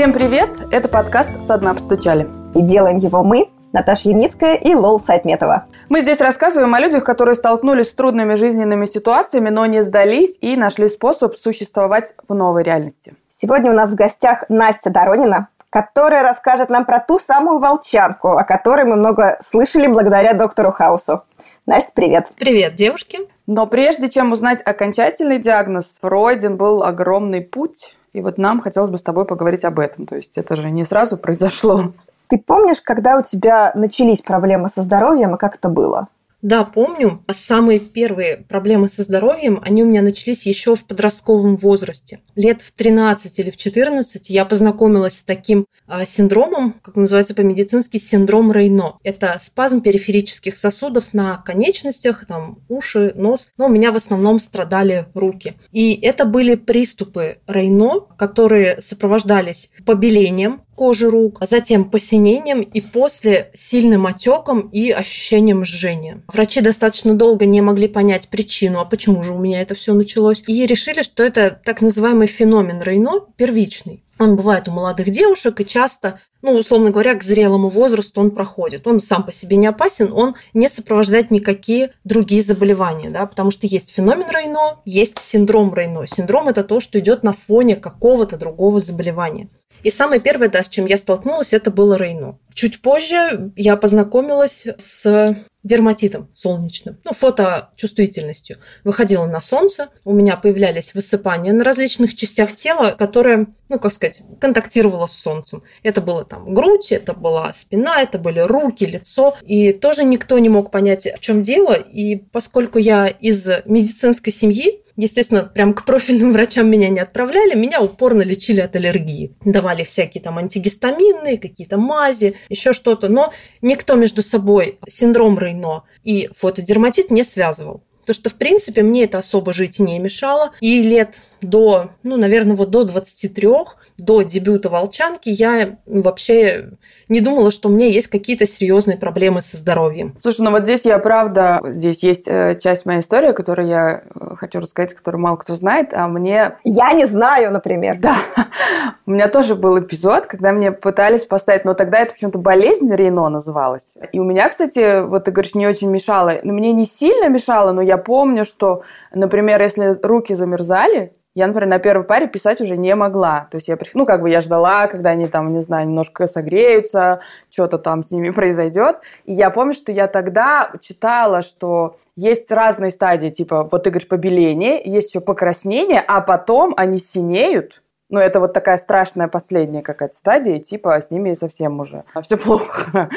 Всем привет! Это подкаст «Со дна постучали». И делаем его мы, Наташа Ямницкая и Лол Сайтметова. Мы здесь рассказываем о людях, которые столкнулись с трудными жизненными ситуациями, но не сдались и нашли способ существовать в новой реальности. Сегодня у нас в гостях Настя Доронина, которая расскажет нам про ту самую волчанку, о которой мы много слышали благодаря доктору Хаусу. Настя, привет. Привет, девушки. Но прежде чем узнать окончательный диагноз, пройден был огромный путь. И вот нам хотелось бы с тобой поговорить об этом. То есть это же не сразу произошло. Ты помнишь, когда у тебя начались проблемы со здоровьем и как это было? Да, помню. Самые первые проблемы со здоровьем, они у меня начались еще в подростковом возрасте. Лет в 13 или в 14 я познакомилась с таким а, синдромом, как называется по-медицински, синдром Рейно. Это спазм периферических сосудов на конечностях, там уши, нос, но у меня в основном страдали руки. И это были приступы Рейно, которые сопровождались побелением, кожи рук, а затем посинением и после сильным отеком и ощущением жжения. Врачи достаточно долго не могли понять причину, а почему же у меня это все началось, и решили, что это так называемый феномен Рейно первичный. Он бывает у молодых девушек и часто, ну, условно говоря, к зрелому возрасту он проходит. Он сам по себе не опасен, он не сопровождает никакие другие заболевания, да, потому что есть феномен Рейно, есть синдром Рейно. Синдром – это то, что идет на фоне какого-то другого заболевания. И самое первое, да, с чем я столкнулась, это было Рейно. Чуть позже я познакомилась с дерматитом солнечным, ну, фоточувствительностью. Выходила на солнце, у меня появлялись высыпания на различных частях тела, которые, ну, как сказать, контактировала с солнцем. Это было там грудь, это была спина, это были руки, лицо. И тоже никто не мог понять, в чем дело. И поскольку я из медицинской семьи, Естественно, прям к профильным врачам меня не отправляли, меня упорно лечили от аллергии. Давали всякие там антигистаминные, какие-то мази, еще что-то. Но никто между собой синдром Рейно и фотодерматит не связывал. То, что, в принципе, мне это особо жить не мешало. И лет до, ну, наверное, вот до 23 до дебюта «Волчанки» я вообще не думала, что у меня есть какие-то серьезные проблемы со здоровьем. Слушай, ну вот здесь я правда, здесь есть э, часть моей истории, которую я э, хочу рассказать, которую мало кто знает, а мне... Я не знаю, например. Да. У меня тоже был эпизод, когда мне пытались поставить, но тогда это почему-то болезнь Рейно называлась. И у меня, кстати, вот ты говоришь, не очень мешало. Но мне не сильно мешало, но я помню, что, например, если руки замерзали, я, например, на первой паре писать уже не могла. То есть я, ну, как бы я ждала, когда они там, не знаю, немножко согреются, что-то там с ними произойдет. И я помню, что я тогда читала, что есть разные стадии, типа, вот ты говоришь, побеление, есть еще покраснение, а потом они синеют, ну, это вот такая страшная последняя какая-то стадия, типа с ними совсем уже все плохо.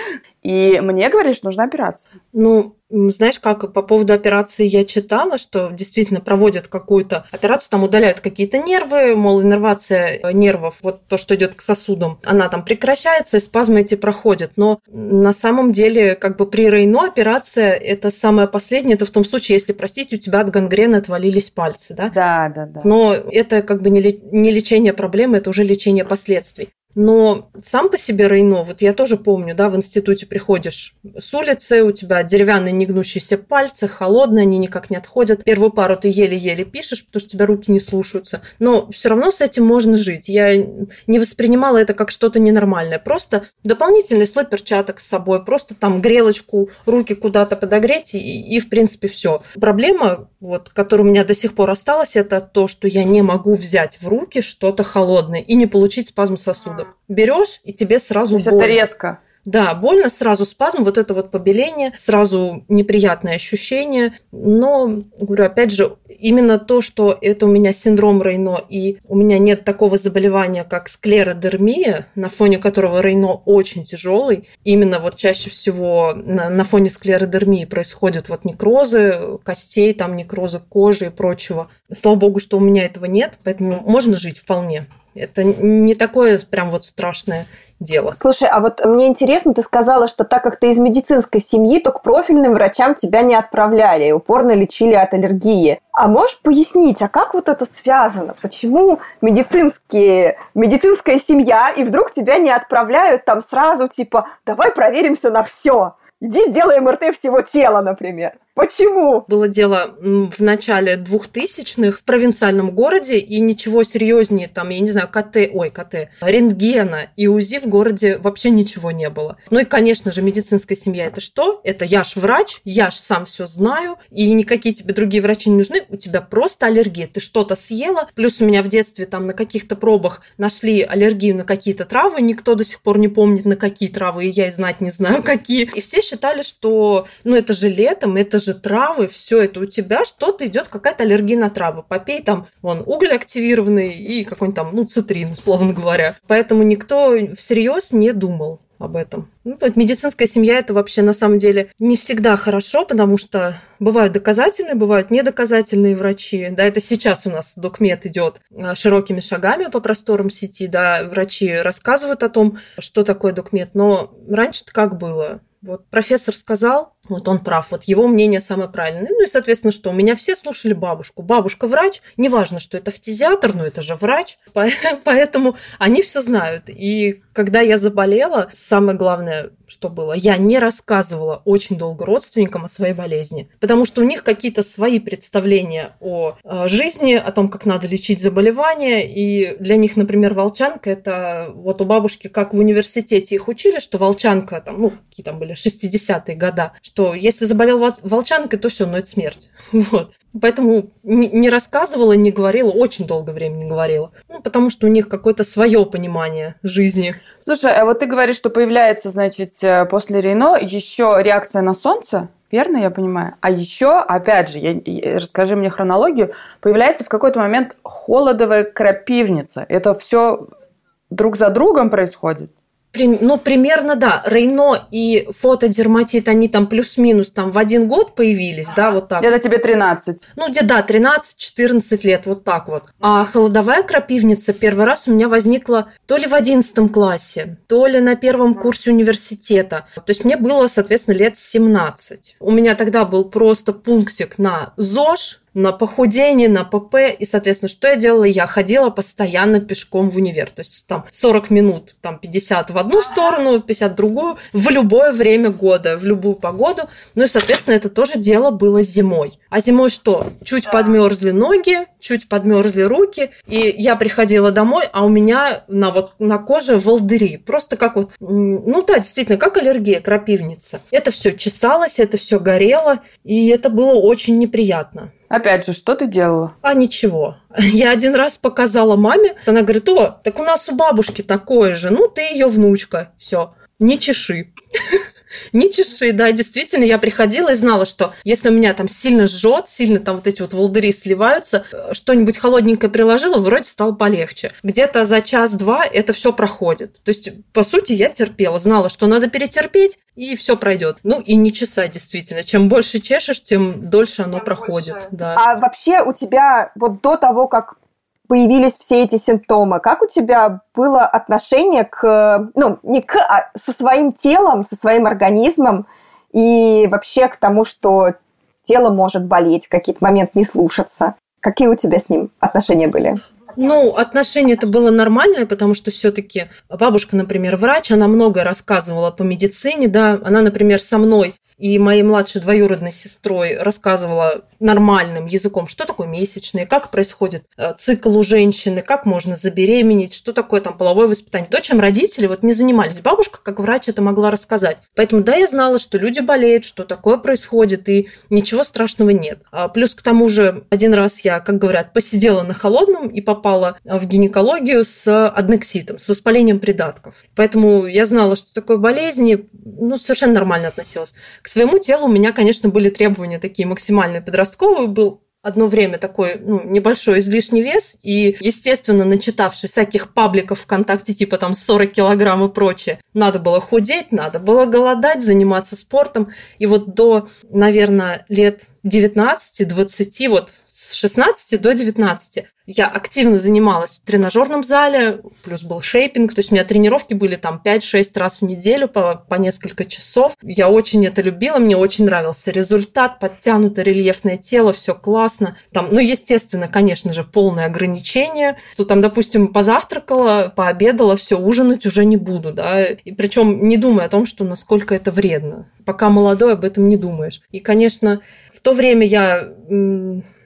И мне говорили, что нужна операция. Ну, знаешь, как по поводу операции я читала, что действительно проводят какую-то операцию, там удаляют какие-то нервы, мол, иннервация нервов, вот то, что идет к сосудам, она там прекращается, и спазмы эти проходят. Но на самом деле, как бы при Рейно операция это самое последнее, это в том случае, если, простите, у тебя от гангрены отвалились пальцы, да? Да, да, да. Но это как бы не лечение проблемы, это уже лечение последствий. Но сам по себе Рейно, вот я тоже помню, да, в институте приходишь с улицы, у тебя деревянные негнущиеся пальцы, холодные, они никак не отходят. Первую пару ты еле-еле пишешь, потому что тебя руки не слушаются. Но все равно с этим можно жить. Я не воспринимала это как что-то ненормальное. Просто дополнительный слой перчаток с собой, просто там грелочку, руки куда-то подогреть, и, и в принципе все. Проблема, вот, которая у меня до сих пор осталась, это то, что я не могу взять в руки что-то холодное и не получить спазм сосудов берешь, и тебе сразу То больно. это резко. Да, больно, сразу спазм, вот это вот побеление, сразу неприятное ощущение. Но, говорю, опять же, именно то, что это у меня синдром Рейно, и у меня нет такого заболевания, как склеродермия, на фоне которого Рейно очень тяжелый. Именно вот чаще всего на, на фоне склеродермии происходят вот некрозы костей, там некрозы кожи и прочего. Слава богу, что у меня этого нет, поэтому можно жить вполне. Это не такое прям вот страшное дело. Слушай, а вот мне интересно, ты сказала, что так как ты из медицинской семьи, то к профильным врачам тебя не отправляли упорно лечили от аллергии. А можешь пояснить, а как вот это связано? Почему медицинские, медицинская семья, и вдруг тебя не отправляют там сразу, типа, давай проверимся на все? Иди сделай МРТ всего тела, например. Почему? Было дело в начале 2000-х в провинциальном городе, и ничего серьезнее, там, я не знаю, КТ, ой, КТ, рентгена и УЗИ в городе вообще ничего не было. Ну и, конечно же, медицинская семья – это что? Это я ж врач, я ж сам все знаю, и никакие тебе другие врачи не нужны, у тебя просто аллергия. Ты что-то съела, плюс у меня в детстве там на каких-то пробах нашли аллергию на какие-то травы, никто до сих пор не помнит, на какие травы, и я и знать не знаю, какие. И все считали, что, ну, это же летом, это же травы, все это у тебя что-то идет, какая-то аллергия на травы. Попей там, вон, уголь активированный и какой-нибудь там, ну, цитрин, условно говоря. Поэтому никто всерьез не думал об этом. Ну, медицинская семья это вообще на самом деле не всегда хорошо, потому что бывают доказательные, бывают недоказательные врачи. Да, это сейчас у нас докмет идет а, широкими шагами по просторам сети, да, врачи рассказывают о том, что такое докмет, но раньше-то как было? Вот профессор сказал, вот он прав, вот его мнение самое правильное. Ну и, соответственно, что у меня все слушали бабушку. Бабушка врач, неважно, что это фтизиатр, но это же врач, поэтому они все знают. И когда я заболела, самое главное, что было, я не рассказывала очень долго родственникам о своей болезни, потому что у них какие-то свои представления о э, жизни, о том, как надо лечить заболевания, и для них, например, волчанка, это вот у бабушки, как в университете их учили, что волчанка, там, ну, какие там были 60-е года, что если заболел волчанкой, то все, но это смерть. Вот. Поэтому не рассказывала, не говорила, очень долго времени не говорила. Ну, потому что у них какое-то свое понимание жизни. Слушай, а вот ты говоришь, что появляется, значит, э, после Рейно еще реакция на солнце, верно я понимаю? А еще, опять же, я, расскажи мне хронологию, появляется в какой-то момент холодовая крапивница. Это все друг за другом происходит? Ну, примерно, да. Рейно и фотодерматит, они там плюс-минус там в один год появились, да, вот так. Где-то тебе 13. Ну, где, да, 13-14 лет, вот так вот. А холодовая крапивница первый раз у меня возникла то ли в 11 классе, то ли на первом курсе университета. То есть мне было, соответственно, лет 17. У меня тогда был просто пунктик на ЗОЖ, на похудение, на ПП. И, соответственно, что я делала? Я ходила постоянно пешком в универ. То есть там 40 минут, там 50 в одну сторону, 50 в другую, в любое время года, в любую погоду. Ну и, соответственно, это тоже дело было зимой. А зимой что? Чуть подмерзли ноги, чуть подмерзли руки, и я приходила домой, а у меня на вот на коже волдыри. Просто как вот, ну да, действительно, как аллергия, крапивница. Это все чесалось, это все горело, и это было очень неприятно. Опять же, что ты делала? А ничего. Я один раз показала маме, она говорит, о, так у нас у бабушки такое же, ну ты ее внучка, все, не чеши. Не чеши, да, действительно, я приходила и знала, что если у меня там сильно жжет, сильно там вот эти вот волдыри сливаются, что-нибудь холодненькое приложила, вроде стало полегче. Где-то за час-два это все проходит. То есть, по сути, я терпела, знала, что надо перетерпеть, и все пройдет. Ну и не чесать, действительно. Чем больше чешешь, тем дольше оно тем проходит. Больше. Да. А вообще у тебя вот до того, как появились все эти симптомы. Как у тебя было отношение к, ну, не к, а со своим телом, со своим организмом и вообще к тому, что тело может болеть, какие-то моменты не слушаться? Какие у тебя с ним отношения были? Ну, отношение это было нормальное, потому что все-таки бабушка, например, врач, она многое рассказывала по медицине, да, она, например, со мной и моей младшей двоюродной сестрой рассказывала нормальным языком, что такое месячные, как происходит э, цикл у женщины, как можно забеременеть, что такое там половое воспитание. То, чем родители вот не занимались. Бабушка, как врач, это могла рассказать. Поэтому, да, я знала, что люди болеют, что такое происходит, и ничего страшного нет. А плюс к тому же, один раз я, как говорят, посидела на холодном и попала в гинекологию с аднекситом, с воспалением придатков. Поэтому я знала, что такое болезни, ну, совершенно нормально относилась. К своему телу у меня, конечно, были требования такие максимальные. Подростковый был одно время такой ну, небольшой излишний вес, и, естественно, начитавшись всяких пабликов ВКонтакте, типа там 40 килограмм и прочее, надо было худеть, надо было голодать, заниматься спортом. И вот до, наверное, лет 19-20, вот с 16 до 19 я активно занималась в тренажерном зале, плюс был шейпинг, то есть у меня тренировки были там 5-6 раз в неделю по, по несколько часов. Я очень это любила, мне очень нравился результат, подтянутое рельефное тело, все классно. Там, ну, естественно, конечно же, полное ограничение. То там, допустим, позавтракала, пообедала, все, ужинать уже не буду, да, и причем не думая о том, что насколько это вредно. Пока молодой, об этом не думаешь. И, конечно, то время я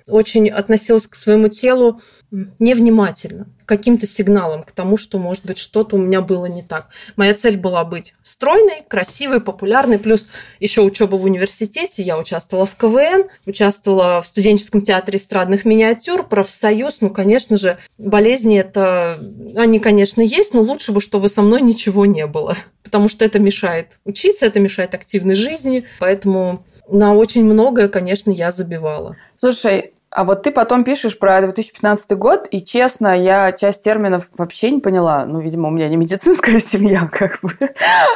очень относилась к своему телу невнимательно, каким-то сигналам, к тому, что, может быть, что-то у меня было не так. Моя цель была быть стройной, красивой, популярной, плюс еще учеба в университете. Я участвовала в КВН, участвовала в студенческом театре эстрадных миниатюр, профсоюз. Ну, конечно же, болезни это... Они, конечно, есть, но лучше бы, чтобы со мной ничего не было, потому что это мешает учиться, это мешает активной жизни. Поэтому на очень многое, конечно, я забивала. Слушай, а вот ты потом пишешь про 2015 год, и честно, я часть терминов вообще не поняла. Ну, видимо, у меня не медицинская семья, как бы.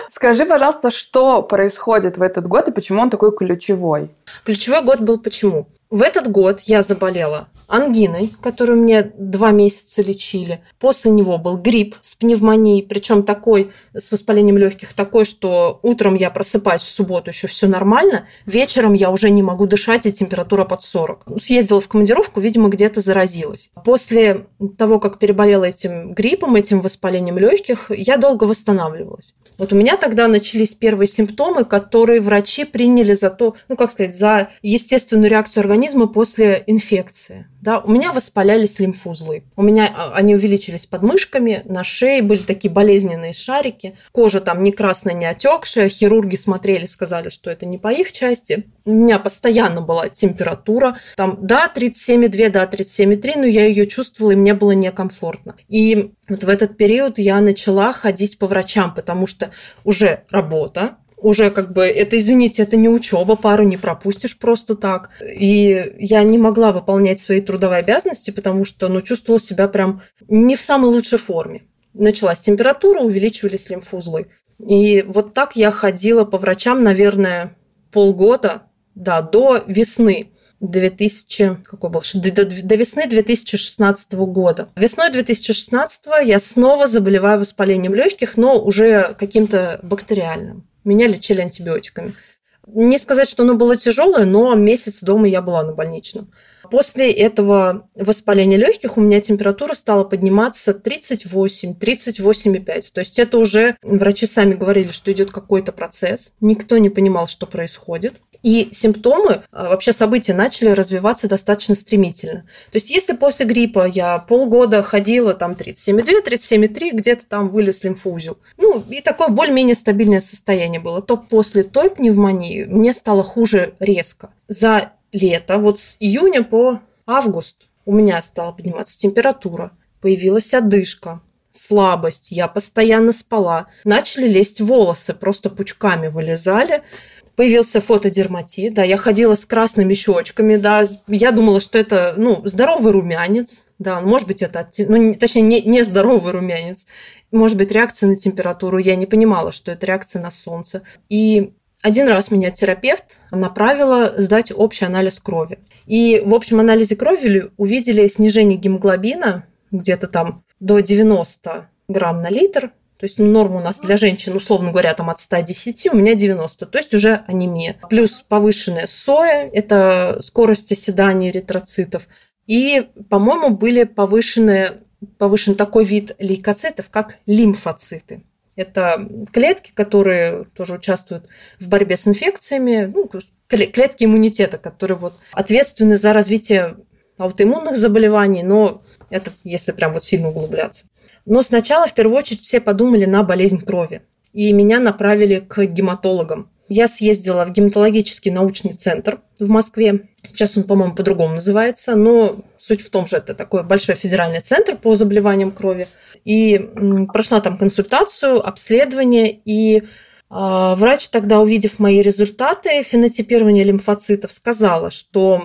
Скажи, пожалуйста, что происходит в этот год и почему он такой ключевой? Ключевой год был почему? В этот год я заболела ангиной, которую мне два месяца лечили. После него был грипп с пневмонией, причем такой, с воспалением легких, такой, что утром я просыпаюсь в субботу, еще все нормально, вечером я уже не могу дышать, и температура под 40. Съездила в командировку, видимо, где-то заразилась. После того, как переболела этим гриппом, этим воспалением легких, я долго восстанавливалась. Вот у меня тогда начались первые симптомы, которые врачи приняли за то, ну, как сказать, за естественную реакцию организма после инфекции. Да, у меня воспалялись лимфузлы. У меня а, они увеличились под мышками, на шее были такие болезненные шарики. Кожа там не красная, не отекшая. Хирурги смотрели, сказали, что это не по их части. У меня постоянно была температура. Там, да, 37,2, да, 37,3, но я ее чувствовала, и мне было некомфортно. И вот в этот период я начала ходить по врачам, потому что уже работа, уже как бы это, извините, это не учеба, пару не пропустишь просто так. И я не могла выполнять свои трудовые обязанности, потому что, ну, чувствовала себя прям не в самой лучшей форме. Началась температура, увеличивались лимфузлы. И вот так я ходила по врачам, наверное, полгода, да, до весны. 2000, какой был, до, до весны 2016 года. Весной 2016 я снова заболеваю воспалением легких, но уже каким-то бактериальным. Меня лечили антибиотиками. Не сказать, что оно было тяжелое, но месяц дома я была на больничном. После этого воспаления легких у меня температура стала подниматься 38, 38,5. То есть это уже врачи сами говорили, что идет какой-то процесс. Никто не понимал, что происходит. И симптомы, а, вообще события начали развиваться достаточно стремительно. То есть если после гриппа я полгода ходила там 37,2, 37,3, где-то там вылез лимфоузел, ну и такое более-менее стабильное состояние было, то после той пневмонии мне стало хуже резко. За лето, вот с июня по август у меня стала подниматься температура, появилась одышка, слабость, я постоянно спала. Начали лезть волосы, просто пучками вылезали появился фотодерматит, да, я ходила с красными щечками, да, я думала, что это, ну, здоровый румянец, да, может быть, это, ну, точнее, не, не здоровый румянец, может быть, реакция на температуру, я не понимала, что это реакция на солнце. И один раз меня терапевт направила сдать общий анализ крови. И в общем анализе крови увидели снижение гемоглобина где-то там до 90 грамм на литр, то есть норма у нас для женщин, условно говоря, там от 110, у меня 90, то есть уже анемия. Плюс повышенная соя, это скорость оседания эритроцитов. И, по-моему, были повышенные, повышен такой вид лейкоцитов, как лимфоциты. Это клетки, которые тоже участвуют в борьбе с инфекциями, ну, клетки иммунитета, которые вот ответственны за развитие аутоиммунных заболеваний, но это если прям вот сильно углубляться. Но сначала, в первую очередь, все подумали на болезнь крови. И меня направили к гематологам. Я съездила в гематологический научный центр в Москве. Сейчас он, по-моему, по-другому называется, но суть в том, что это такой большой федеральный центр по заболеваниям крови. И прошла там консультацию, обследование, и а, Врач тогда, увидев мои результаты фенотипирования лимфоцитов, сказала, что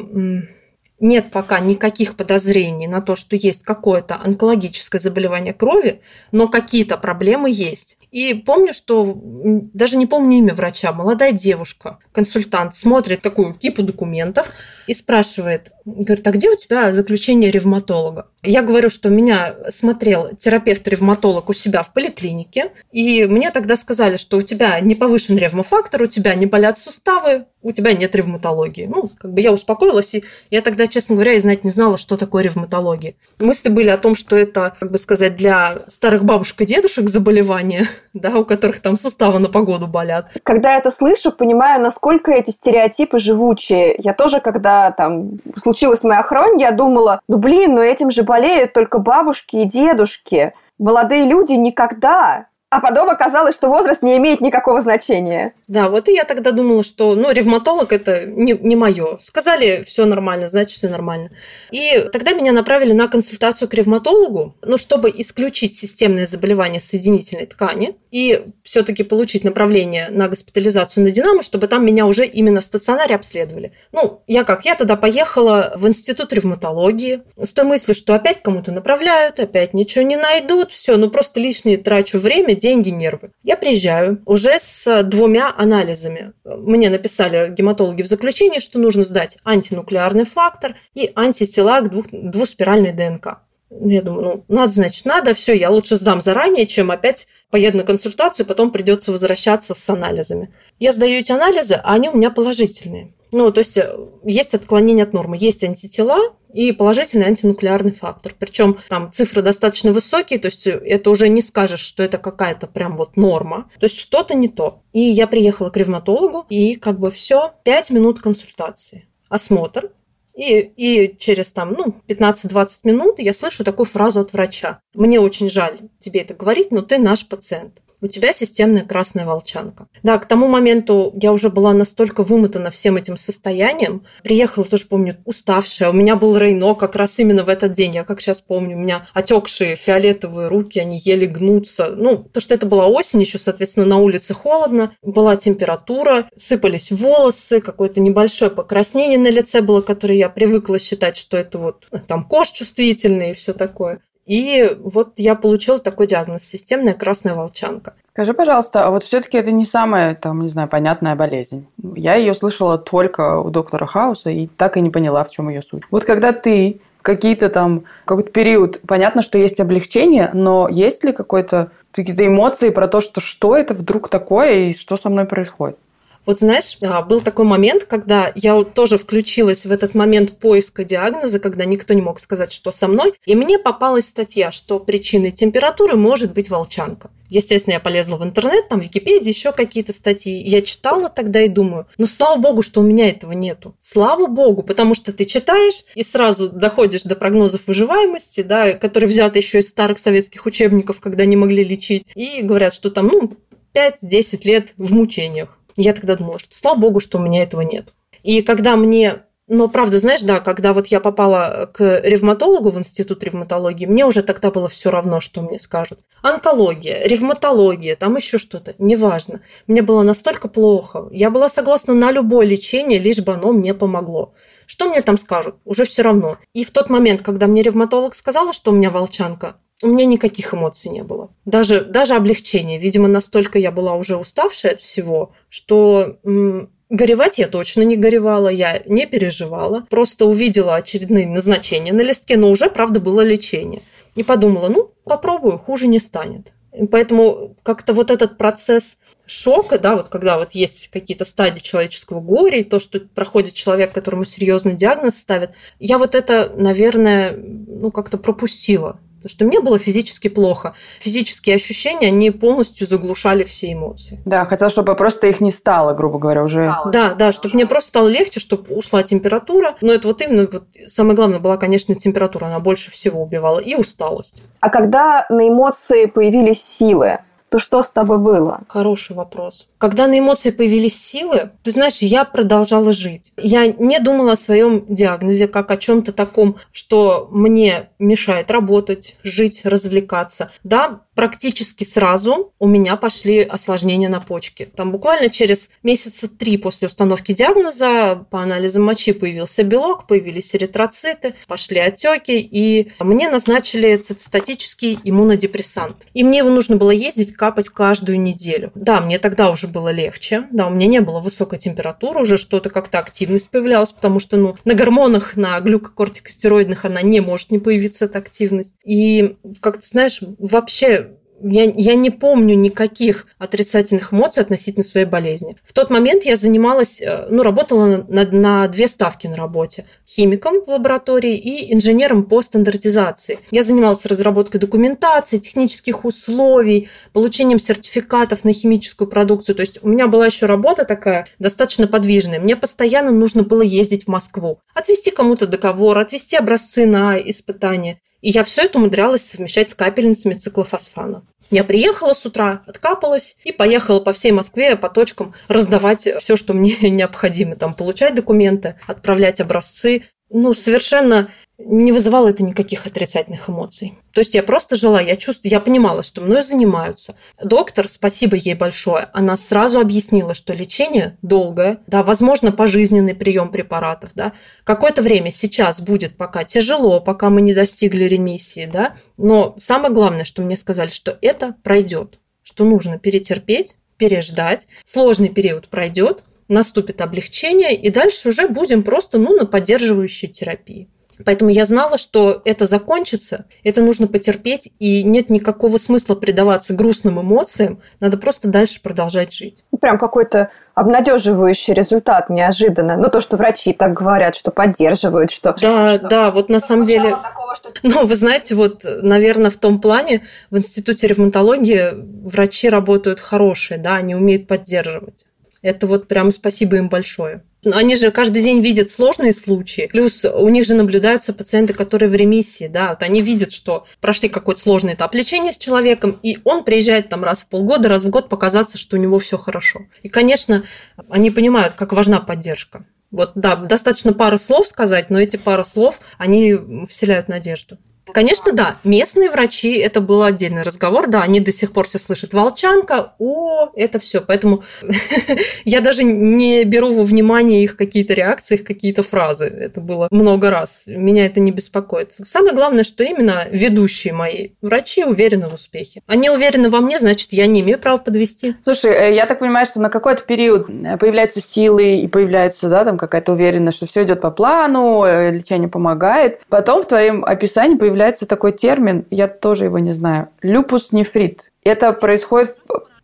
нет пока никаких подозрений на то, что есть какое-то онкологическое заболевание крови, но какие-то проблемы есть. И помню, что даже не помню имя врача, молодая девушка, консультант, смотрит такую кипу документов и спрашивает, говорит, а где у тебя заключение ревматолога? Я говорю, что меня смотрел терапевт-ревматолог у себя в поликлинике, и мне тогда сказали, что у тебя не повышен ревмофактор, у тебя не болят суставы, у тебя нет ревматологии. Ну, как бы я успокоилась, и я тогда, честно говоря, и знать не знала, что такое ревматология. Мысли были о том, что это, как бы сказать, для старых бабушек и дедушек заболевания, да, у которых там суставы на погоду болят. Когда я это слышу, понимаю, насколько эти стереотипы живучие. Я тоже, когда там случилась моя хронь, я думала, ну блин, ну этим же болеют только бабушки и дедушки. Молодые люди никогда. А потом оказалось, что возраст не имеет никакого значения. Да, вот и я тогда думала, что ну, ревматолог это не, не мое. Сказали, все нормально, значит, все нормально. И тогда меня направили на консультацию к ревматологу, ну, чтобы исключить системное заболевание соединительной ткани и все-таки получить направление на госпитализацию на Динамо, чтобы там меня уже именно в стационаре обследовали. Ну, я как? Я тогда поехала в институт ревматологии с той мыслью, что опять кому-то направляют, опять ничего не найдут, все, ну просто лишнее трачу время, деньги, нервы. Я приезжаю уже с двумя анализами. Мне написали гематологи в заключении, что нужно сдать антинуклеарный фактор и антитела к двух, двуспиральной ДНК. Я думаю, ну, надо, значит, надо, все, я лучше сдам заранее, чем опять поеду на консультацию, потом придется возвращаться с анализами. Я сдаю эти анализы, а они у меня положительные. Ну, то есть э, есть отклонение от нормы, есть антитела и положительный антинуклеарный фактор. Причем там цифры достаточно высокие, то есть это уже не скажешь, что это какая-то прям вот норма. То есть что-то не то. И я приехала к ревматологу, и как бы все, 5 минут консультации. Осмотр, и, и через там, ну, 15-20 минут я слышу такую фразу от врача. Мне очень жаль тебе это говорить, но ты наш пациент у тебя системная красная волчанка. Да, к тому моменту я уже была настолько вымотана всем этим состоянием. Приехала, тоже помню, уставшая. У меня был Рейно как раз именно в этот день. Я как сейчас помню, у меня отекшие фиолетовые руки, они еле гнутся. Ну, то, что это была осень, еще, соответственно, на улице холодно, была температура, сыпались волосы, какое-то небольшое покраснение на лице было, которое я привыкла считать, что это вот там кожа чувствительная и все такое. И вот я получила такой диагноз – системная красная волчанка. Скажи, пожалуйста, а вот все-таки это не самая, там, не знаю, понятная болезнь. Я ее слышала только у доктора Хауса и так и не поняла, в чем ее суть. Вот когда ты какие-то там, какой-то период, понятно, что есть облегчение, но есть ли какой-то какие-то эмоции про то, что что это вдруг такое и что со мной происходит? Вот знаешь, а, был такой момент, когда я тоже включилась в этот момент поиска диагноза, когда никто не мог сказать, что со мной, и мне попалась статья, что причиной температуры может быть волчанка. Естественно, я полезла в интернет, там в Википедии еще какие-то статьи. Я читала тогда и думаю, ну слава богу, что у меня этого нету. Слава богу, потому что ты читаешь и сразу доходишь до прогнозов выживаемости, да, которые взяты еще из старых советских учебников, когда не могли лечить, и говорят, что там, ну, 5-10 лет в мучениях. Я тогда думала, что слава богу, что у меня этого нет. И когда мне но правда, знаешь, да, когда вот я попала к ревматологу в институт ревматологии, мне уже тогда было все равно, что мне скажут. Онкология, ревматология, там еще что-то, неважно. Мне было настолько плохо. Я была согласна на любое лечение, лишь бы оно мне помогло. Что мне там скажут? Уже все равно. И в тот момент, когда мне ревматолог сказала, что у меня волчанка, у меня никаких эмоций не было. Даже, даже облегчения. Видимо, настолько я была уже уставшая от всего, что м- горевать я точно не горевала, я не переживала. Просто увидела очередные назначения на листке, но уже, правда, было лечение. И подумала, ну, попробую, хуже не станет. И поэтому как-то вот этот процесс шока, да, вот когда вот есть какие-то стадии человеческого горя, и то, что проходит человек, которому серьезный диагноз ставят, я вот это, наверное, ну, как-то пропустила потому что мне было физически плохо. Физические ощущения, они полностью заглушали все эмоции. Да, хотел, чтобы просто их не стало, грубо говоря, уже. Да, да, чтобы мне просто стало легче, чтобы ушла температура. Но это вот именно, вот, самое главное была, конечно, температура, она больше всего убивала, и усталость. А когда на эмоции появились силы, то что с тобой было? Хороший вопрос. Когда на эмоции появились силы, ты знаешь, я продолжала жить. Я не думала о своем диагнозе как о чем-то таком, что мне мешает работать, жить, развлекаться. Да, практически сразу у меня пошли осложнения на почке. Там буквально через месяца три после установки диагноза по анализам мочи появился белок, появились эритроциты, пошли отеки, и мне назначили цитостатический иммунодепрессант. И мне его нужно было ездить капать каждую неделю. Да, мне тогда уже было легче, да, у меня не было высокой температуры, уже что-то как-то активность появлялась, потому что, ну, на гормонах, на глюкокортикостероидных она не может не появиться, эта активность. И, как ты знаешь, вообще я, я не помню никаких отрицательных эмоций относительно своей болезни. В тот момент я занималась, э, ну, работала на, на две ставки на работе. Химиком в лаборатории и инженером по стандартизации. Я занималась разработкой документации, технических условий, получением сертификатов на химическую продукцию. То есть у меня была еще работа такая достаточно подвижная. Мне постоянно нужно было ездить в Москву, отвести кому-то договор, отвести образцы на испытания. И я все это умудрялась совмещать с капельницами циклофосфана. Я приехала с утра, откапалась и поехала по всей Москве по точкам раздавать все, что мне необходимо. Там получать документы, отправлять образцы. Ну, совершенно не вызывало это никаких отрицательных эмоций. То есть я просто жила, я чувствую, я понимала, что мной занимаются. Доктор, спасибо ей большое, она сразу объяснила, что лечение долгое, да, возможно, пожизненный прием препаратов, да, какое-то время сейчас будет пока тяжело, пока мы не достигли ремиссии, да, но самое главное, что мне сказали, что это пройдет, что нужно перетерпеть, переждать, сложный период пройдет, наступит облегчение, и дальше уже будем просто ну, на поддерживающей терапии. Поэтому я знала, что это закончится, это нужно потерпеть, и нет никакого смысла предаваться грустным эмоциям, надо просто дальше продолжать жить. Ну, прям какой-то обнадеживающий результат неожиданно. Ну, то, что врачи так говорят, что поддерживают, что... Да, что... да, вот на самом деле... Такого, что... Ну, вы знаете, вот, наверное, в том плане в Институте ревматологии врачи работают хорошие, да, они умеют поддерживать. Это вот прям спасибо им большое. Они же каждый день видят сложные случаи. Плюс у них же наблюдаются пациенты, которые в ремиссии. Да? Вот они видят, что прошли какой-то сложный этап лечения с человеком, и он приезжает там раз в полгода, раз в год показаться, что у него все хорошо. И, конечно, они понимают, как важна поддержка. Вот, да, достаточно пары слов сказать, но эти пары слов, они вселяют надежду. Конечно, да, местные врачи, это был отдельный разговор, да, они до сих пор все слышат волчанка, о, это все, поэтому я даже не беру во внимание их какие-то реакции, их какие-то фразы, это было много раз, меня это не беспокоит. Самое главное, что именно ведущие мои врачи уверены в успехе. Они уверены во мне, значит, я не имею права подвести. Слушай, э, я так понимаю, что на какой-то период э, появляются силы и появляется, да, там какая-то уверенность, что все идет по плану, э, лечение помогает. Потом в твоем описании появляется появляется такой термин, я тоже его не знаю, люпус нефрит. Это происходит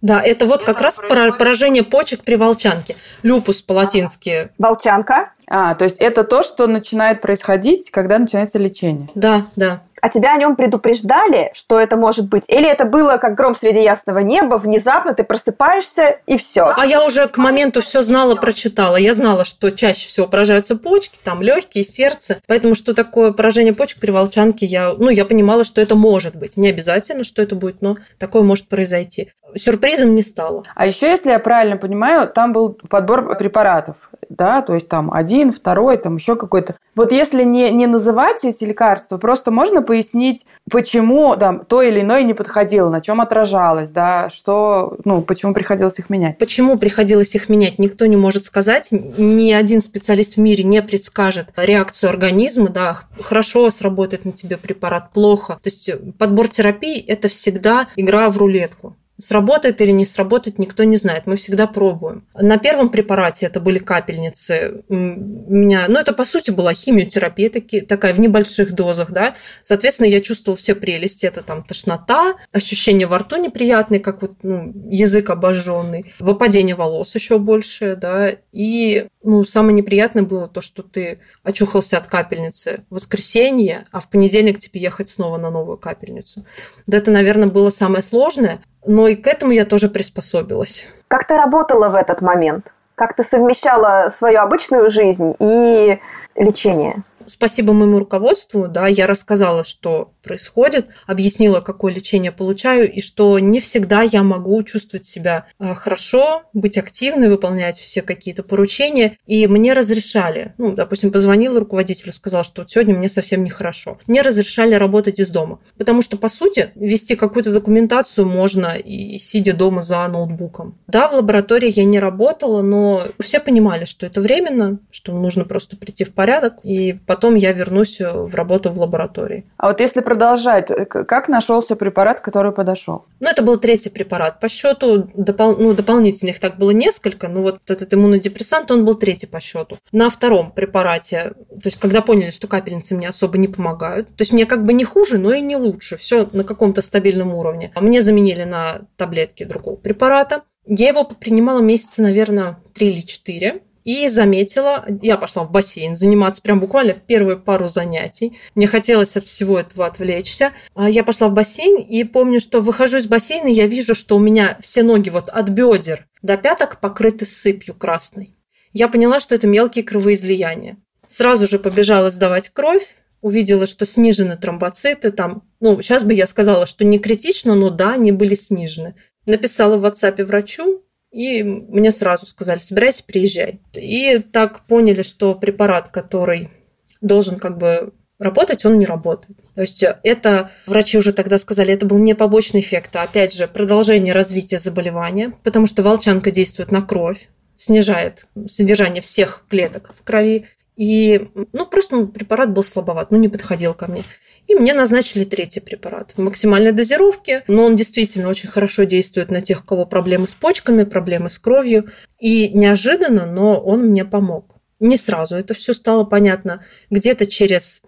да, это вот как раз поражение почек при волчанке. Люпус по-латински. Волчанка. А, то есть это то, что начинает происходить, когда начинается лечение. Да, да. А тебя о нем предупреждали, что это может быть? Или это было как гром среди ясного неба, внезапно ты просыпаешься и все? А я уже к моменту все знала, прочитала. Я знала, что чаще всего поражаются почки, там легкие, сердце. Поэтому что такое поражение почек при волчанке, я, ну, я понимала, что это может быть. Не обязательно, что это будет, но такое может произойти. Сюрпризом не стало. А еще, если я правильно понимаю, там был подбор препаратов да, то есть там один, второй, там еще какой-то. Вот если не, не называть эти лекарства, просто можно пояснить, почему там то или иное не подходило, на чем отражалось, да, что, ну, почему приходилось их менять. Почему приходилось их менять, никто не может сказать, ни один специалист в мире не предскажет реакцию организма, да, хорошо сработает на тебе препарат, плохо. То есть подбор терапии – это всегда игра в рулетку. Сработает или не сработает, никто не знает. Мы всегда пробуем. На первом препарате это были капельницы. У меня, ну, это по сути была химиотерапия таки, такая в небольших дозах, да. Соответственно, я чувствовала все прелести. Это там тошнота, ощущение во рту неприятное, как вот ну, язык обожженный, выпадение волос еще больше, да. И ну, самое неприятное было то, что ты очухался от капельницы в воскресенье, а в понедельник тебе ехать снова на новую капельницу. Да это, наверное, было самое сложное, но и к этому я тоже приспособилась. Как ты работала в этот момент? Как ты совмещала свою обычную жизнь и лечение? Спасибо моему руководству, да, я рассказала, что происходит, объяснила, какое лечение получаю, и что не всегда я могу чувствовать себя э, хорошо, быть активной, выполнять все какие-то поручения. И мне разрешали, ну, допустим, позвонила руководителю, сказала, что вот сегодня мне совсем нехорошо. Мне разрешали работать из дома. Потому что, по сути, вести какую-то документацию можно и сидя дома за ноутбуком. Да, в лаборатории я не работала, но все понимали, что это временно, что нужно просто прийти в порядок, и потом я вернусь в работу в лаборатории. А вот если продолжать. Как нашелся препарат, который подошел? Ну, это был третий препарат. По счету допол... ну, дополнительных так было несколько, но вот этот иммунодепрессант, он был третий по счету. На втором препарате, то есть когда поняли, что капельницы мне особо не помогают, то есть мне как бы не хуже, но и не лучше. Все на каком-то стабильном уровне. Мне заменили на таблетки другого препарата. Я его принимала месяца, наверное, три или четыре и заметила, я пошла в бассейн заниматься прям буквально первые пару занятий. Мне хотелось от всего этого отвлечься. А я пошла в бассейн и помню, что выхожу из бассейна, я вижу, что у меня все ноги вот от бедер до пяток покрыты сыпью красной. Я поняла, что это мелкие кровоизлияния. Сразу же побежала сдавать кровь, увидела, что снижены тромбоциты, там, ну, сейчас бы я сказала, что не критично, но да, они были снижены. Написала в WhatsApp врачу, и мне сразу сказали, собирайся, приезжай. И так поняли, что препарат, который должен как бы работать, он не работает. То есть это, врачи уже тогда сказали, это был не побочный эффект, а опять же продолжение развития заболевания, потому что волчанка действует на кровь, снижает содержание всех клеток в крови. И ну, просто препарат был слабоват, ну, не подходил ко мне. И мне назначили третий препарат в максимальной дозировке, но он действительно очень хорошо действует на тех, у кого проблемы с почками, проблемы с кровью. И неожиданно, но он мне помог. Не сразу это все стало понятно. Где-то через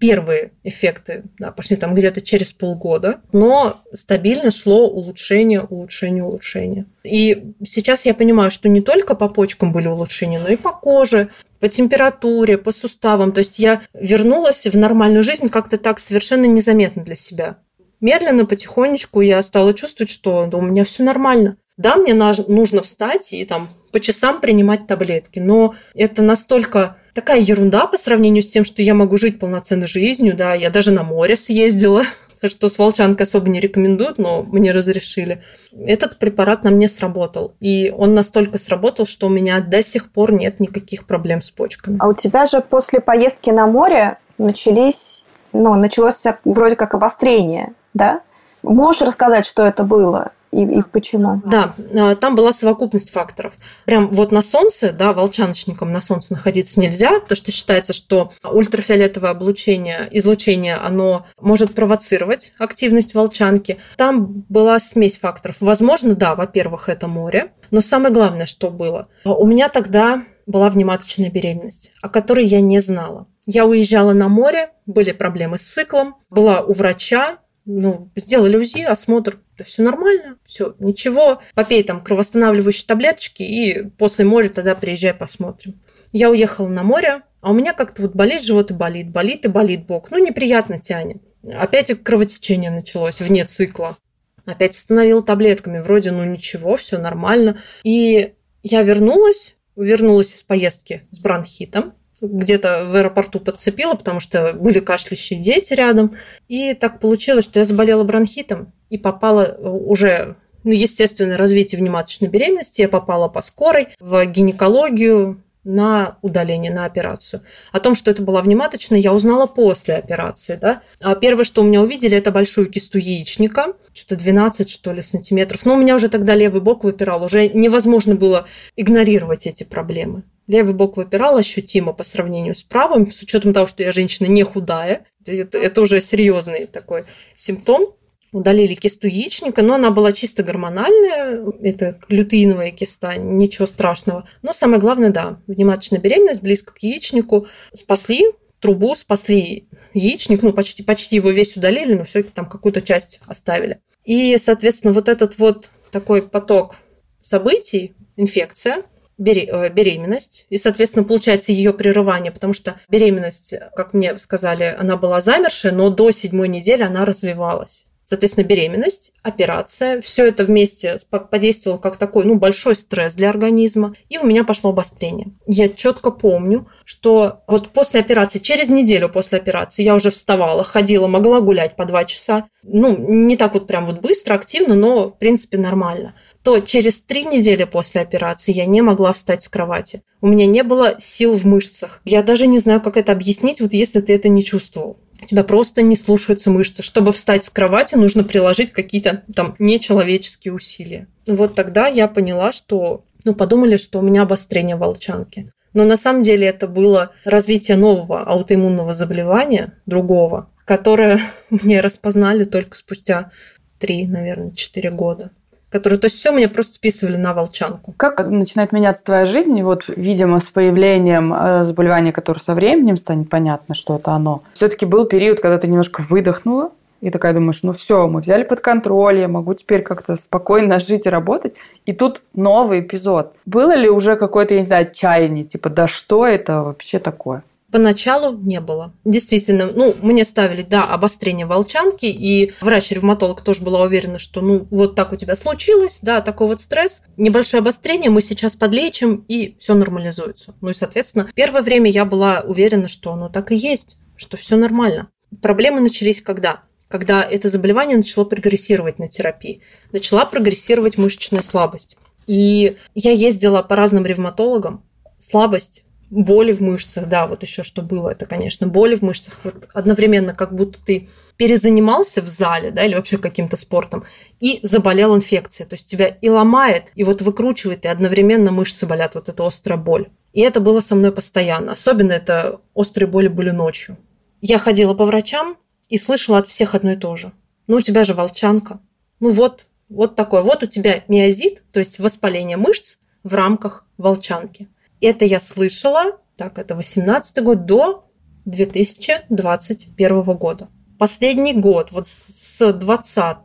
первые эффекты да, пошли там где-то через полгода, но стабильно шло улучшение, улучшение, улучшение. И сейчас я понимаю, что не только по почкам были улучшения, но и по коже, по температуре, по суставам. То есть я вернулась в нормальную жизнь как-то так совершенно незаметно для себя. Медленно, потихонечку я стала чувствовать, что да, у меня все нормально. Да, мне нужно встать и там по часам принимать таблетки, но это настолько такая ерунда по сравнению с тем, что я могу жить полноценной жизнью, да, я даже на море съездила, что с волчанкой особо не рекомендуют, но мне разрешили. Этот препарат на мне сработал. И он настолько сработал, что у меня до сих пор нет никаких проблем с почками. А у тебя же после поездки на море начались, ну, началось вроде как обострение, да? Можешь рассказать, что это было? И, и почему? Да, а, там была совокупность факторов. Прям вот на солнце, да, волчаночникам на солнце находиться нельзя, потому что считается, что ультрафиолетовое облучение, излучение, оно может провоцировать активность волчанки. Там была смесь факторов. Возможно, да, во-первых, это море, но самое главное, что было, у меня тогда была внематочная беременность, о которой я не знала. Я уезжала на море, были проблемы с циклом, была у врача, ну, сделали УЗИ, осмотр, да все нормально, все, ничего, попей там кровоостанавливающие таблеточки и после моря тогда приезжай, посмотрим. Я уехала на море, а у меня как-то вот болит живот и болит, болит и болит бок. Ну, неприятно тянет. Опять кровотечение началось вне цикла. Опять остановила таблетками. Вроде, ну ничего, все нормально. И я вернулась, вернулась из поездки с бронхитом где-то в аэропорту подцепила, потому что были кашляющие дети рядом. И так получилось, что я заболела бронхитом и попала уже ну, естественное развитие внематочной беременности. Я попала по скорой в гинекологию, на удаление, на операцию. О том, что это была внематочная, я узнала после операции. Да? А первое, что у меня увидели, это большую кисту яичника, что-то 12, что ли, сантиметров. Но у меня уже тогда левый бок выпирал, уже невозможно было игнорировать эти проблемы. Левый бок выпирал ощутимо по сравнению с правым, с учетом того, что я женщина не худая. Это, это уже серьезный такой симптом удалили кисту яичника, но она была чисто гормональная, это лютеиновая киста, ничего страшного. Но самое главное, да, внематочная беременность близко к яичнику. Спасли трубу, спасли яичник, ну, почти, почти его весь удалили, но все-таки там какую-то часть оставили. И, соответственно, вот этот вот такой поток событий, инфекция, э, беременность, и, соответственно, получается ее прерывание, потому что беременность, как мне сказали, она была замершая, но до седьмой недели она развивалась. Соответственно, беременность, операция, все это вместе подействовало как такой, ну, большой стресс для организма, и у меня пошло обострение. Я четко помню, что вот после операции, через неделю после операции я уже вставала, ходила, могла гулять по два часа. Ну, не так вот прям вот быстро, активно, но, в принципе, нормально то через три недели после операции я не могла встать с кровати. У меня не было сил в мышцах. Я даже не знаю, как это объяснить, вот если ты это не чувствовал у тебя просто не слушаются мышцы. Чтобы встать с кровати, нужно приложить какие-то там нечеловеческие усилия. Вот тогда я поняла, что, ну, подумали, что у меня обострение волчанки. Но на самом деле это было развитие нового аутоиммунного заболевания, другого, которое мне распознали только спустя три, наверное, четыре года которые, то есть все меня просто списывали на волчанку. Как начинает меняться твоя жизнь? И вот, видимо, с появлением э, заболевания, которое со временем станет понятно, что это оно. Все-таки был период, когда ты немножко выдохнула, и такая думаешь, ну все, мы взяли под контроль, я могу теперь как-то спокойно жить и работать. И тут новый эпизод. Было ли уже какое-то, я не знаю, отчаяние, типа, да что это вообще такое? Поначалу не было. Действительно, ну, мне ставили, да, обострение волчанки, и врач-ревматолог тоже была уверена, что, ну, вот так у тебя случилось, да, такой вот стресс, небольшое обострение, мы сейчас подлечим, и все нормализуется. Ну и, соответственно, первое время я была уверена, что оно так и есть, что все нормально. Проблемы начались когда? Когда это заболевание начало прогрессировать на терапии. Начала прогрессировать мышечная слабость. И я ездила по разным ревматологам. Слабость боли в мышцах, да, вот еще что было, это, конечно, боли в мышцах, вот одновременно как будто ты перезанимался в зале, да, или вообще каким-то спортом, и заболел инфекцией, то есть тебя и ломает, и вот выкручивает, и одновременно мышцы болят, вот эта острая боль. И это было со мной постоянно, особенно это острые боли были ночью. Я ходила по врачам и слышала от всех одно и то же. Ну, у тебя же волчанка. Ну вот, вот такое. Вот у тебя миозит, то есть воспаление мышц в рамках волчанки. Это я слышала, так, это 18 год, до 2021 года. Последний год, вот с 20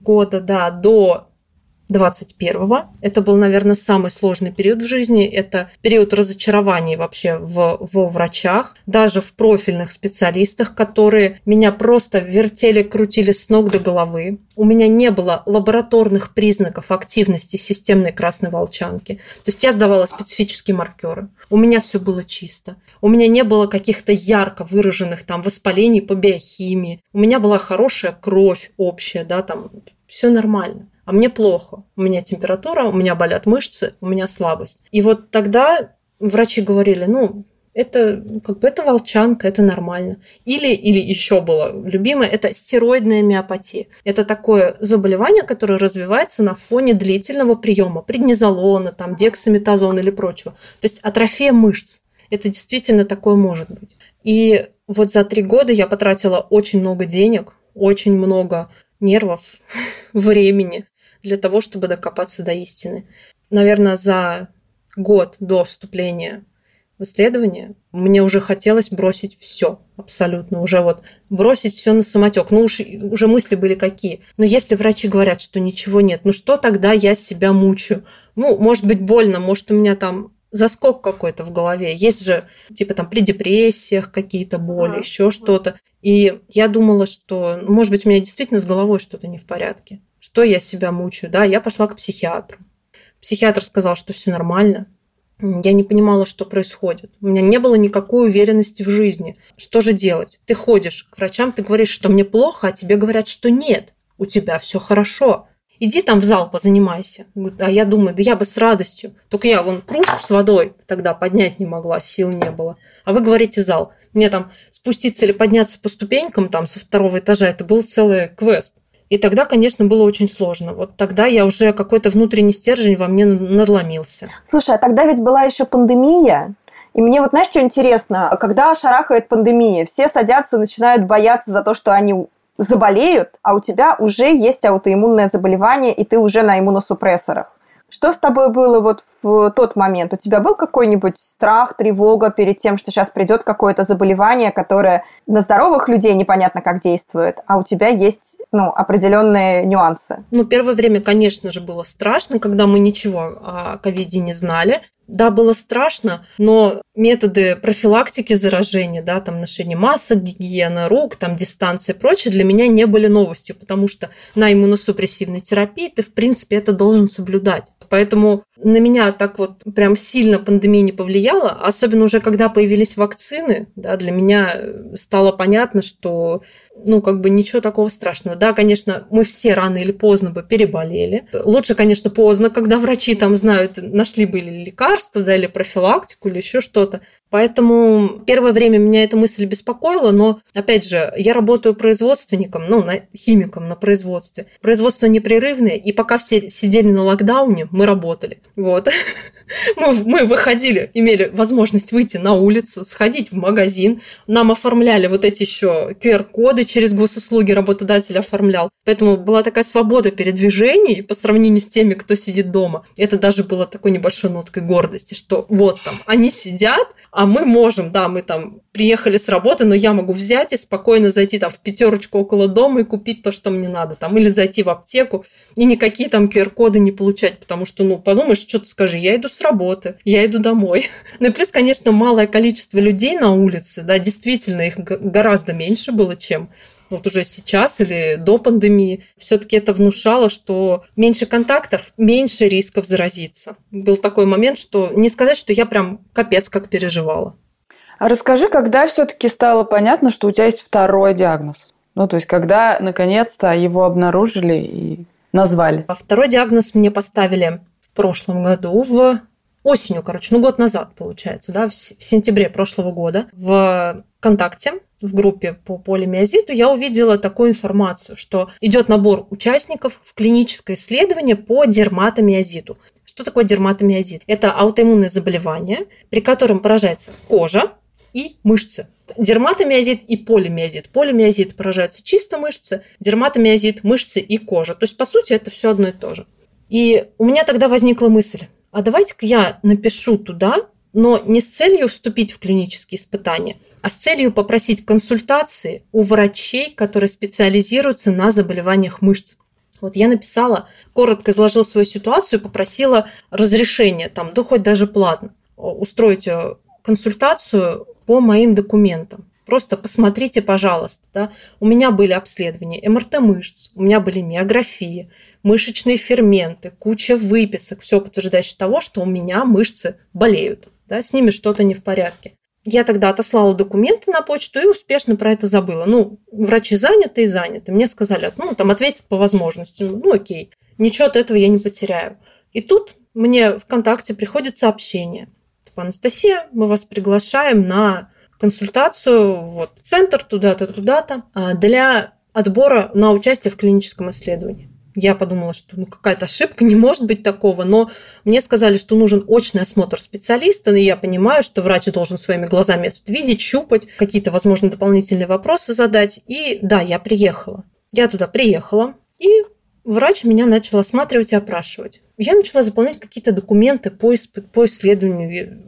года, да, до 21-го. Это был, наверное, самый сложный период в жизни. Это период разочарований вообще в, во врачах, даже в профильных специалистах, которые меня просто вертели, крутили с ног до головы. У меня не было лабораторных признаков активности системной красной волчанки. То есть я сдавала специфические маркеры. У меня все было чисто. У меня не было каких-то ярко выраженных там воспалений по биохимии. У меня была хорошая кровь общая, да, там все нормально а мне плохо. У меня температура, у меня болят мышцы, у меня слабость. И вот тогда врачи говорили, ну, это как бы это волчанка, это нормально. Или, или еще было любимое, это стероидная миопатия. Это такое заболевание, которое развивается на фоне длительного приема преднизолона, там, дексаметазона или прочего. То есть атрофия мышц. Это действительно такое может быть. И вот за три года я потратила очень много денег, очень много нервов, времени для того, чтобы докопаться до истины. Наверное, за год до вступления в исследование мне уже хотелось бросить все абсолютно, уже вот бросить все на самотек. Ну уж уже мысли были какие. Но если врачи говорят, что ничего нет, ну что тогда я себя мучаю? Ну, может быть, больно, может, у меня там заскок какой-то в голове. Есть же, типа, там, при депрессиях какие-то боли, а, еще что-то. И я думала, что, может быть, у меня действительно с головой что-то не в порядке что я себя мучаю, да, я пошла к психиатру. Психиатр сказал, что все нормально. Я не понимала, что происходит. У меня не было никакой уверенности в жизни. Что же делать? Ты ходишь к врачам, ты говоришь, что мне плохо, а тебе говорят, что нет, у тебя все хорошо. Иди там в зал позанимайся. А я думаю, да я бы с радостью. Только я вон кружку с водой тогда поднять не могла, сил не было. А вы говорите зал. Мне там спуститься или подняться по ступенькам там со второго этажа, это был целый квест. И тогда, конечно, было очень сложно. Вот тогда я уже какой-то внутренний стержень во мне надломился. Слушай, а тогда ведь была еще пандемия. И мне вот, знаешь, что интересно? Когда шарахает пандемия, все садятся, начинают бояться за то, что они заболеют, а у тебя уже есть аутоиммунное заболевание, и ты уже на иммуносупрессорах. Что с тобой было вот в тот момент? У тебя был какой-нибудь страх, тревога перед тем, что сейчас придет какое-то заболевание, которое на здоровых людей непонятно как действует, а у тебя есть ну, определенные нюансы? Ну, первое время, конечно же, было страшно, когда мы ничего о ковиде не знали. Да, было страшно, но методы профилактики заражения, да, там ношение масок, гигиена рук, там дистанция и прочее для меня не были новостью, потому что на иммуносупрессивной терапии ты, в принципе, это должен соблюдать. Поэтому на меня так вот прям сильно пандемия не повлияла, особенно уже когда появились вакцины, да, для меня стало понятно, что ну, как бы ничего такого страшного. Да, конечно, мы все рано или поздно бы переболели. Лучше, конечно, поздно, когда врачи там знают, нашли были лекарства, да, или профилактику, или еще что-то. Поэтому первое время меня эта мысль беспокоила, но, опять же, я работаю производственником, ну, на, химиком на производстве. Производство непрерывное, и пока все сидели на локдауне, мы работали. Вот. Мы, мы выходили, имели возможность выйти на улицу, сходить в магазин. Нам оформляли вот эти еще QR-коды через госуслуги, работодатель оформлял. Поэтому была такая свобода передвижений по сравнению с теми, кто сидит дома. Это даже было такой небольшой ноткой гордости, что вот там, они сидят, а мы можем, да, мы там приехали с работы, но я могу взять и спокойно зайти там в пятерочку около дома и купить то, что мне надо, там, или зайти в аптеку и никакие там QR-коды не получать, потому что, ну, подумаешь, что ты скажи, я иду с работы, я иду домой. Ну и плюс, конечно, малое количество людей на улице, да, действительно их гораздо меньше было, чем вот уже сейчас или до пандемии, все-таки это внушало, что меньше контактов, меньше рисков заразиться. Был такой момент, что не сказать, что я прям капец как переживала. А расскажи, когда все-таки стало понятно, что у тебя есть второй диагноз? Ну, то есть, когда наконец-то его обнаружили и назвали? А второй диагноз мне поставили прошлом году, в осенью, короче, ну, год назад, получается, да, в сентябре прошлого года в ВКонтакте в группе по полимиозиту я увидела такую информацию, что идет набор участников в клиническое исследование по дерматомиозиту. Что такое дерматомиозит? Это аутоиммунное заболевание, при котором поражается кожа, и мышцы. Дерматомиозит и полимиозит. Полимиозит поражаются чисто мышцы, дерматомиозит – мышцы и кожа. То есть, по сути, это все одно и то же. И у меня тогда возникла мысль, а давайте-ка я напишу туда, но не с целью вступить в клинические испытания, а с целью попросить консультации у врачей, которые специализируются на заболеваниях мышц. Вот я написала, коротко изложила свою ситуацию, попросила разрешения, там, да хоть даже платно, устроить э, консультацию по моим документам. Просто посмотрите, пожалуйста, да, у меня были обследования МРТ мышц, у меня были миографии, мышечные ферменты, куча выписок, все подтверждающее того, что у меня мышцы болеют, да, с ними что-то не в порядке. Я тогда отослала документы на почту и успешно про это забыла. Ну, врачи заняты и заняты. Мне сказали, ну, там, ответить по возможности. Ну, окей. Ничего от этого я не потеряю. И тут мне ВКонтакте приходит сообщение – типа, Анастасия, мы вас приглашаем на консультацию, вот, центр туда-то, туда-то, а, для отбора на участие в клиническом исследовании. Я подумала, что ну, какая-то ошибка, не может быть такого, но мне сказали, что нужен очный осмотр специалиста, и я понимаю, что врач должен своими глазами это видеть, щупать, какие-то, возможно, дополнительные вопросы задать. И да, я приехала. Я туда приехала, и врач меня начал осматривать и опрашивать. Я начала заполнять какие-то документы по, по исследованию.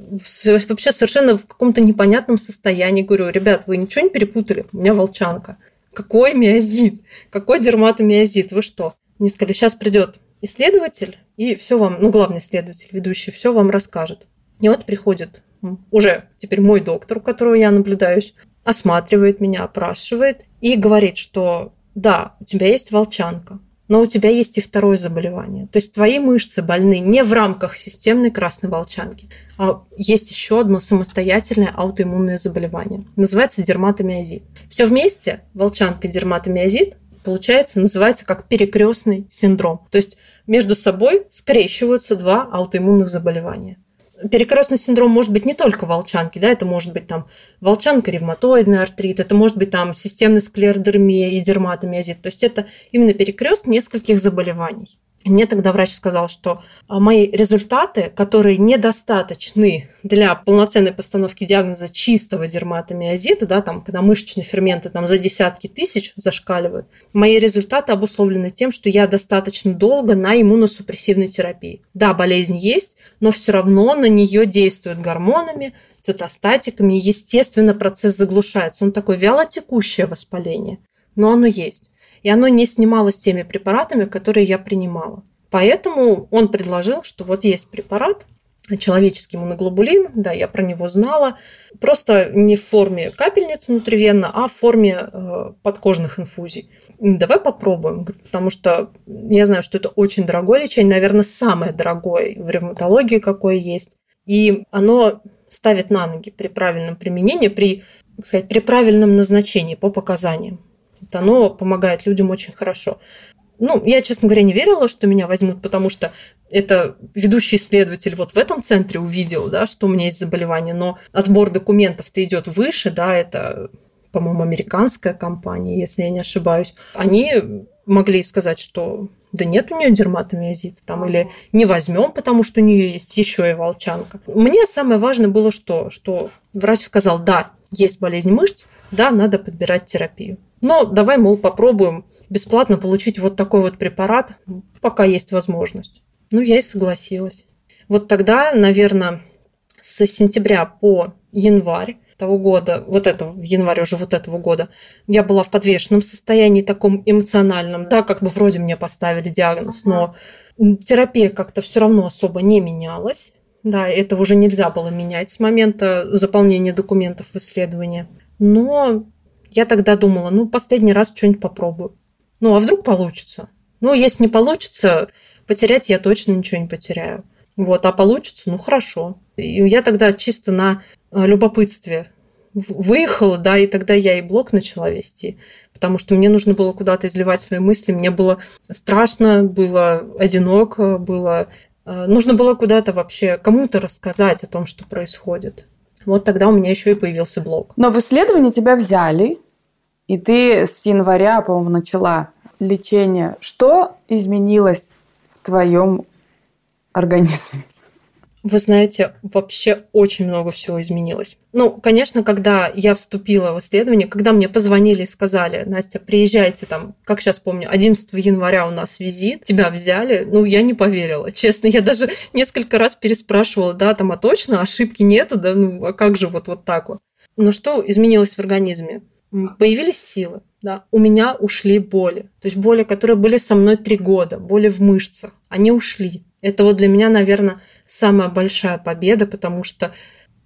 Вообще совершенно в каком-то непонятном состоянии. Говорю, ребят, вы ничего не перепутали? У меня волчанка. Какой миозит? Какой дерматомиозит? Вы что? Мне сказали, сейчас придет исследователь и все вам, ну, главный исследователь, ведущий, все вам расскажет. И вот приходит уже теперь мой доктор, у которого я наблюдаюсь, осматривает меня, опрашивает и говорит, что да, у тебя есть волчанка, но у тебя есть и второе заболевание. То есть твои мышцы больны не в рамках системной красной волчанки, а есть еще одно самостоятельное аутоиммунное заболевание. Называется дерматомиозит. Все вместе, волчанка, дерматомиозит, получается, называется как перекрестный синдром. То есть между собой скрещиваются два аутоиммунных заболевания перекрестный синдром может быть не только волчанки, да, это может быть там волчанка, ревматоидный артрит, это может быть там системный склеродермия и дерматомиозит. То есть это именно перекрест нескольких заболеваний. И мне тогда врач сказал, что а, мои результаты, которые недостаточны для полноценной постановки диагноза чистого дерматомиозита, да, там, когда мышечные ферменты там, за десятки тысяч зашкаливают, мои результаты обусловлены тем, что я достаточно долго на иммуносупрессивной терапии. Да, болезнь есть, но все равно на нее действуют гормонами, цитостатиками, естественно, процесс заглушается. Он такое вялотекущее воспаление, но оно есть и оно не снималось теми препаратами, которые я принимала. Поэтому он предложил, что вот есть препарат, человеческий моноглобулин, да, я про него знала, просто не в форме капельниц внутривенно, а в форме э, подкожных инфузий. Давай попробуем, потому что я знаю, что это очень дорогое лечение, наверное, самое дорогое в ревматологии, какое есть. И оно ставит на ноги при правильном применении, при, так сказать, при правильном назначении по показаниям вот оно помогает людям очень хорошо. Ну, я, честно говоря, не верила, что меня возьмут, потому что это ведущий исследователь вот в этом центре увидел, да, что у меня есть заболевание, но отбор документов-то идет выше, да, это, по-моему, американская компания, если я не ошибаюсь. Они могли сказать, что да нет у нее дерматомиозита, там, или не возьмем, потому что у нее есть еще и волчанка. Мне самое важное было что? Что врач сказал, да, есть болезнь мышц, да, надо подбирать терапию. Но давай, мол, попробуем бесплатно получить вот такой вот препарат, пока есть возможность. Ну, я и согласилась. Вот тогда, наверное, с сентября по январь того года, вот этого, в январе уже вот этого года, я была в подвешенном состоянии, таком эмоциональном, да, как бы вроде мне поставили диагноз, но терапия как-то все равно особо не менялась. Да, это уже нельзя было менять с момента заполнения документов в исследование. Но я тогда думала, ну, последний раз что-нибудь попробую. Ну, а вдруг получится? Ну, если не получится, потерять я точно ничего не потеряю. Вот, а получится, ну хорошо. И я тогда чисто на э, любопытстве выехала, да, и тогда я и блог начала вести, потому что мне нужно было куда-то изливать свои мысли, мне было страшно, было одиноко, было нужно было куда-то вообще кому-то рассказать о том, что происходит. Вот тогда у меня еще и появился блог. Но в исследовании тебя взяли, и ты с января, по-моему, начала лечение. Что изменилось в твоем организме? Вы знаете, вообще очень много всего изменилось. Ну, конечно, когда я вступила в исследование, когда мне позвонили и сказали, Настя, приезжайте там, как сейчас помню, 11 января у нас визит, тебя взяли, ну, я не поверила, честно. Я даже несколько раз переспрашивала, да, там, а точно, ошибки нету, да, ну, а как же вот, вот так вот? Но что изменилось в организме? Появились силы, да, у меня ушли боли. То есть боли, которые были со мной три года, боли в мышцах, они ушли. Это вот для меня, наверное, самая большая победа, потому что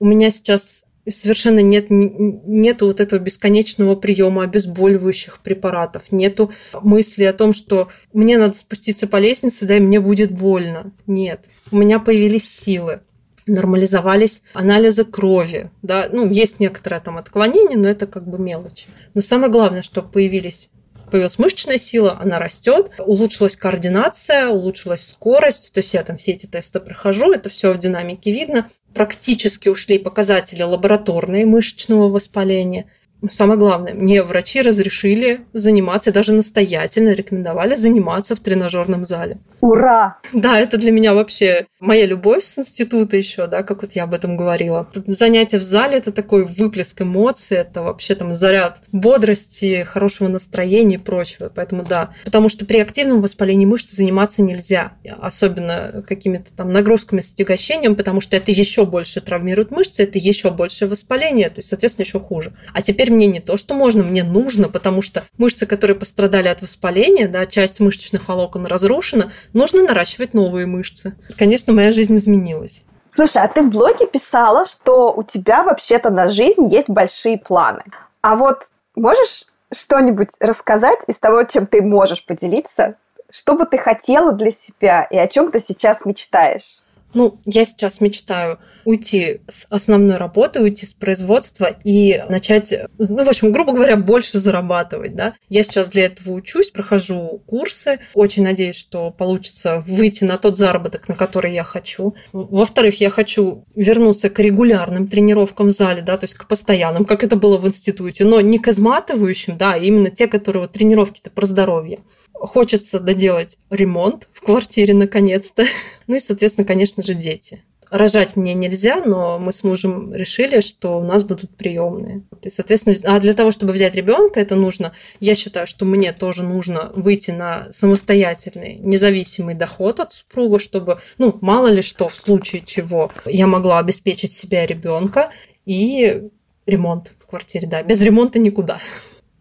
у меня сейчас совершенно нет нету вот этого бесконечного приема обезболивающих препаратов, нету мысли о том, что мне надо спуститься по лестнице, да, и мне будет больно. Нет, у меня появились силы нормализовались анализы крови. Да? Ну, есть некоторое там отклонение, но это как бы мелочи. Но самое главное, что появились появилась мышечная сила, она растет, улучшилась координация, улучшилась скорость, то есть я там все эти тесты прохожу, это все в динамике видно. Практически ушли показатели лабораторные мышечного воспаления. Самое главное, мне врачи разрешили заниматься, даже настоятельно рекомендовали заниматься в тренажерном зале. Ура! Да, это для меня вообще моя любовь с института еще, да, как вот я об этом говорила. Занятие в зале – это такой выплеск эмоций, это вообще там заряд бодрости, хорошего настроения и прочего. Поэтому да, потому что при активном воспалении мышц заниматься нельзя, особенно какими-то там нагрузками с отягощением, потому что это еще больше травмирует мышцы, это еще больше воспаление, то есть, соответственно, еще хуже. А теперь мне не то, что можно, мне нужно, потому что мышцы, которые пострадали от воспаления, да, часть мышечных волокон разрушена, нужно наращивать новые мышцы. Конечно, моя жизнь изменилась. Слушай, а ты в блоге писала, что у тебя вообще-то на жизнь есть большие планы. А вот можешь что-нибудь рассказать из того, чем ты можешь поделиться? Что бы ты хотела для себя и о чем ты сейчас мечтаешь? Ну, я сейчас мечтаю уйти с основной работы, уйти с производства и начать, ну, в общем, грубо говоря, больше зарабатывать, да. Я сейчас для этого учусь, прохожу курсы, очень надеюсь, что получится выйти на тот заработок, на который я хочу. Во-вторых, я хочу вернуться к регулярным тренировкам в зале, да, то есть к постоянным, как это было в институте, но не к изматывающим, да, а именно те, которые вот тренировки-то про здоровье. Хочется доделать ремонт в квартире наконец-то. Ну и, соответственно, конечно же, дети. Рожать мне нельзя, но мы с мужем решили, что у нас будут приемные. И, соответственно, а для того, чтобы взять ребенка, это нужно, я считаю, что мне тоже нужно выйти на самостоятельный, независимый доход от супруга, чтобы, ну, мало ли что, в случае чего, я могла обеспечить себя ребенка и ремонт в квартире, да, без ремонта никуда.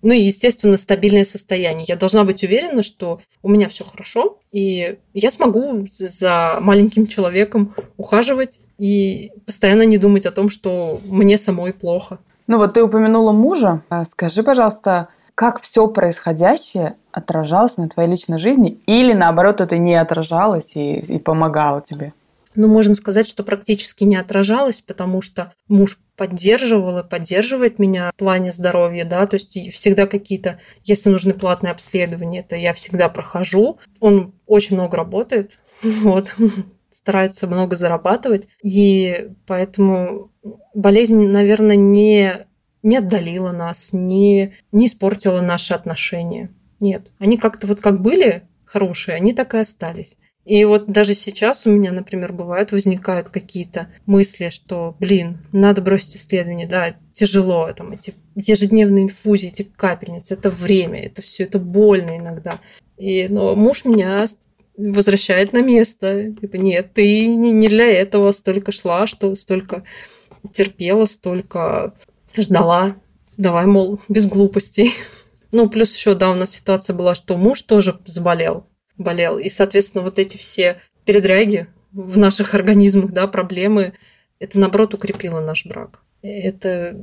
Ну и, естественно, стабильное состояние. Я должна быть уверена, что у меня все хорошо, и я смогу за маленьким человеком ухаживать и постоянно не думать о том, что мне самой плохо. Ну вот ты упомянула мужа. А скажи, пожалуйста, как все происходящее отражалось на твоей личной жизни, или наоборот это не отражалось и, и помогало тебе? Ну, можно сказать, что практически не отражалось, потому что муж поддерживал и поддерживает меня в плане здоровья, да, то есть всегда какие-то, если нужны платные обследования, это я всегда прохожу. Он очень много работает, вот, старается много зарабатывать, и поэтому болезнь, наверное, не, не отдалила нас, не, не испортила наши отношения. Нет. Они как-то вот как были хорошие, они так и остались. И вот даже сейчас у меня, например, бывают, возникают какие-то мысли, что, блин, надо бросить исследование, да, тяжело, там, эти ежедневные инфузии, эти капельницы, это время, это все, это больно иногда. И, но муж меня возвращает на место. Типа, нет, ты не для этого столько шла, что столько терпела, столько ждала. Давай, мол, без глупостей. Ну, плюс еще, да, у нас ситуация была, что муж тоже заболел болел. И, соответственно, вот эти все передряги в наших организмах, да, проблемы, это, наоборот, укрепило наш брак. Это,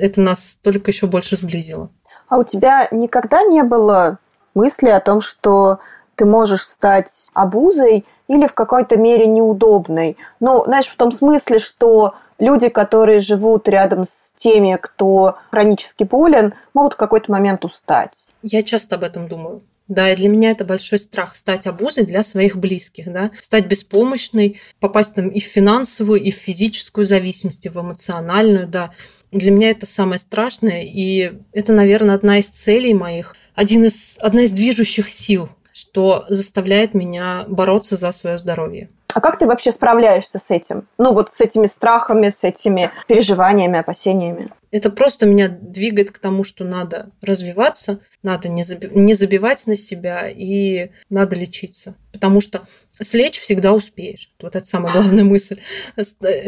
это нас только еще больше сблизило. А у тебя никогда не было мысли о том, что ты можешь стать обузой или в какой-то мере неудобной? Ну, знаешь, в том смысле, что люди, которые живут рядом с теми, кто хронически болен, могут в какой-то момент устать. Я часто об этом думаю. Да, и для меня это большой страх стать обузой для своих близких, да, стать беспомощной, попасть там и в финансовую, и в физическую зависимость, и в эмоциональную, да. Для меня это самое страшное, и это, наверное, одна из целей моих, один из, одна из движущих сил, что заставляет меня бороться за свое здоровье. А как ты вообще справляешься с этим? Ну, вот с этими страхами, с этими переживаниями, опасениями? Это просто меня двигает к тому, что надо развиваться, надо не, заби- не забивать на себя и надо лечиться. Потому что слечь всегда успеешь. Вот это самая главная мысль.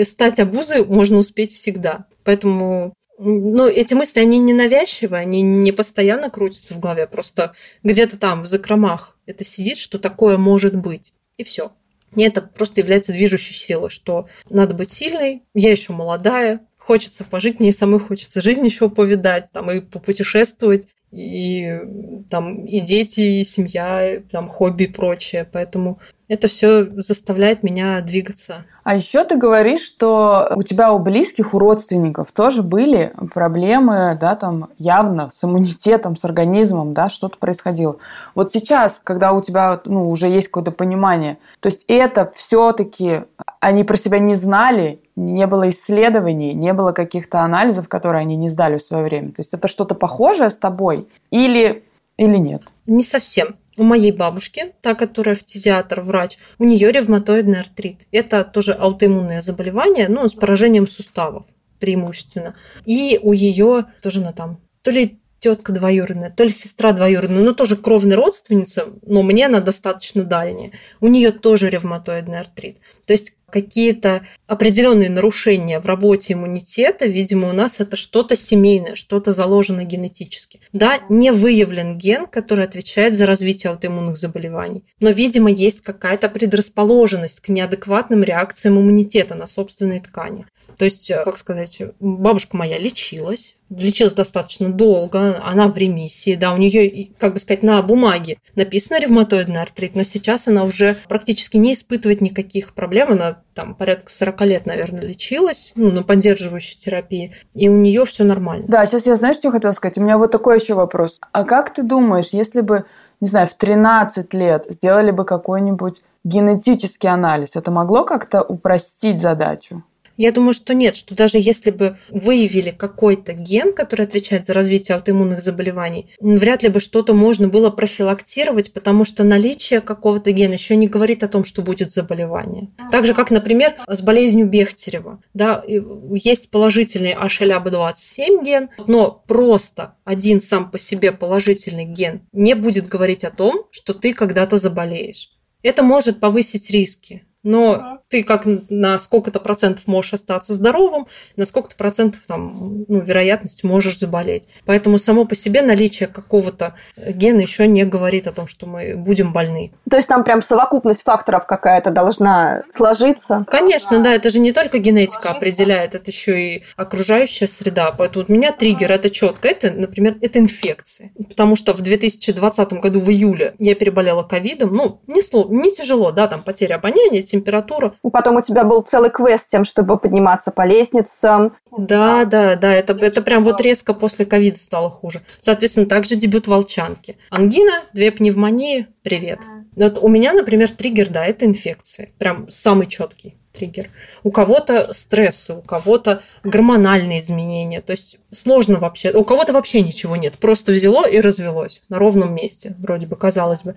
Стать обузой можно успеть всегда. Поэтому ну, эти мысли, они не навязчивые, они не постоянно крутятся в голове, просто где-то там, в закромах, это сидит, что такое может быть. И все. И это просто является движущей силой, что надо быть сильной, я еще молодая, хочется пожить, мне самой хочется жизнь еще повидать, там, и попутешествовать, и там и дети, и семья, там хобби и прочее. Поэтому это все заставляет меня двигаться. А еще ты говоришь, что у тебя у близких, у родственников тоже были проблемы, да, там явно с иммунитетом, с организмом, да, что-то происходило. Вот сейчас, когда у тебя, ну, уже есть какое-то понимание, то есть это все-таки они про себя не знали, не было исследований, не было каких-то анализов, которые они не сдали в свое время. То есть это что-то похожее с тобой или, или нет? Не совсем у моей бабушки, та, которая фтизиатр, врач, у нее ревматоидный артрит. Это тоже аутоиммунное заболевание, но с поражением суставов преимущественно. И у ее тоже она там то ли тетка двоюродная, то ли сестра двоюродная, но тоже кровная родственница, но мне она достаточно дальняя. У нее тоже ревматоидный артрит. То есть какие-то определенные нарушения в работе иммунитета, видимо, у нас это что-то семейное, что-то заложено генетически. Да, не выявлен ген, который отвечает за развитие аутоиммунных заболеваний, но, видимо, есть какая-то предрасположенность к неадекватным реакциям иммунитета на собственные ткани. То есть, э, как сказать, бабушка моя лечилась, лечилась достаточно долго, она в ремиссии, да, у нее, как бы сказать, на бумаге написано ревматоидный артрит, но сейчас она уже практически не испытывает никаких проблем, она там порядка 40 лет, наверное, лечилась, ну, на поддерживающей терапии, и у нее все нормально. Да, сейчас я, знаешь, что хотела сказать? У меня вот такой еще вопрос. А как ты думаешь, если бы, не знаю, в 13 лет сделали бы какой-нибудь генетический анализ, это могло как-то упростить задачу? Я думаю, что нет, что даже если бы выявили какой-то ген, который отвечает за развитие аутоиммунных заболеваний, вряд ли бы что-то можно было профилактировать, потому что наличие какого-то гена еще не говорит о том, что будет заболевание. Так же, как, например, с болезнью Бехтерева. Да, есть положительный HLA-B27 ген, но просто один сам по себе положительный ген не будет говорить о том, что ты когда-то заболеешь. Это может повысить риски но ага. ты как на сколько-то процентов можешь остаться здоровым, на сколько-то процентов там, ну, вероятность можешь заболеть. Поэтому само по себе наличие какого-то гена еще не говорит о том, что мы будем больны. То есть там прям совокупность факторов какая-то должна сложиться? Конечно, да, это же не только генетика определяет, это еще и окружающая среда. Поэтому у меня триггер это четко. Это, например, это инфекции. Потому что в 2020 году в июле я переболела ковидом. Ну, не, сло, не тяжело, да, там потеря обоняния, температура. Потом у тебя был целый квест с тем, чтобы подниматься по лестницам. Да, да, да, это, это прям вот резко после ковида стало хуже. Соответственно, также дебют волчанки. Ангина, две пневмонии, привет. Вот у меня, например, триггер, да, это инфекции. Прям самый четкий. Триггер. У кого-то стрессы, у кого-то гормональные изменения. То есть сложно вообще. У кого-то вообще ничего нет. Просто взяло и развелось на ровном месте, вроде бы, казалось бы.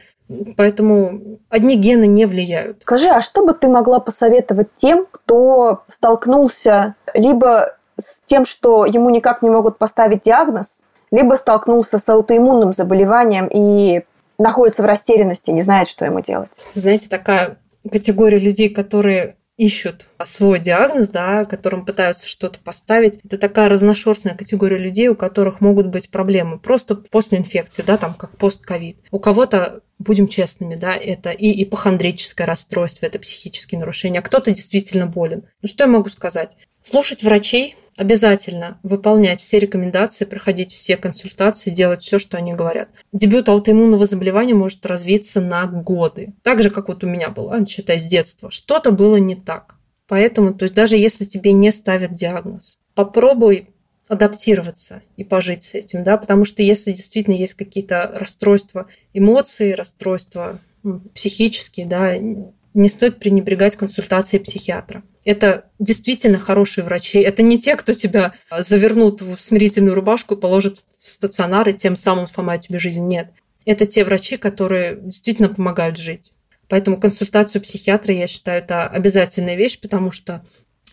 Поэтому одни гены не влияют. Скажи, а что бы ты могла посоветовать тем, кто столкнулся либо с тем, что ему никак не могут поставить диагноз, либо столкнулся с аутоиммунным заболеванием и находится в растерянности, не знает, что ему делать. Знаете, такая категория людей, которые ищут свой диагноз, да, которым пытаются что-то поставить. Это такая разношерстная категория людей, у которых могут быть проблемы просто после инфекции, да, там как постковид. У кого-то будем честными, да, это и ипохондрическое расстройство, это психические нарушения, а кто-то действительно болен. Ну что я могу сказать? Слушать врачей, обязательно выполнять все рекомендации, проходить все консультации, делать все, что они говорят. Дебют аутоиммунного заболевания может развиться на годы. Так же, как вот у меня было, считай, с детства. Что-то было не так. Поэтому, то есть даже если тебе не ставят диагноз, попробуй адаптироваться и пожить с этим, да, потому что если действительно есть какие-то расстройства эмоций, расстройства психические, да, не стоит пренебрегать консультацией психиатра. Это действительно хорошие врачи. Это не те, кто тебя завернут в смирительную рубашку и положат в стационар и тем самым сломают тебе жизнь. Нет. Это те врачи, которые действительно помогают жить. Поэтому консультацию психиатра, я считаю, это обязательная вещь, потому что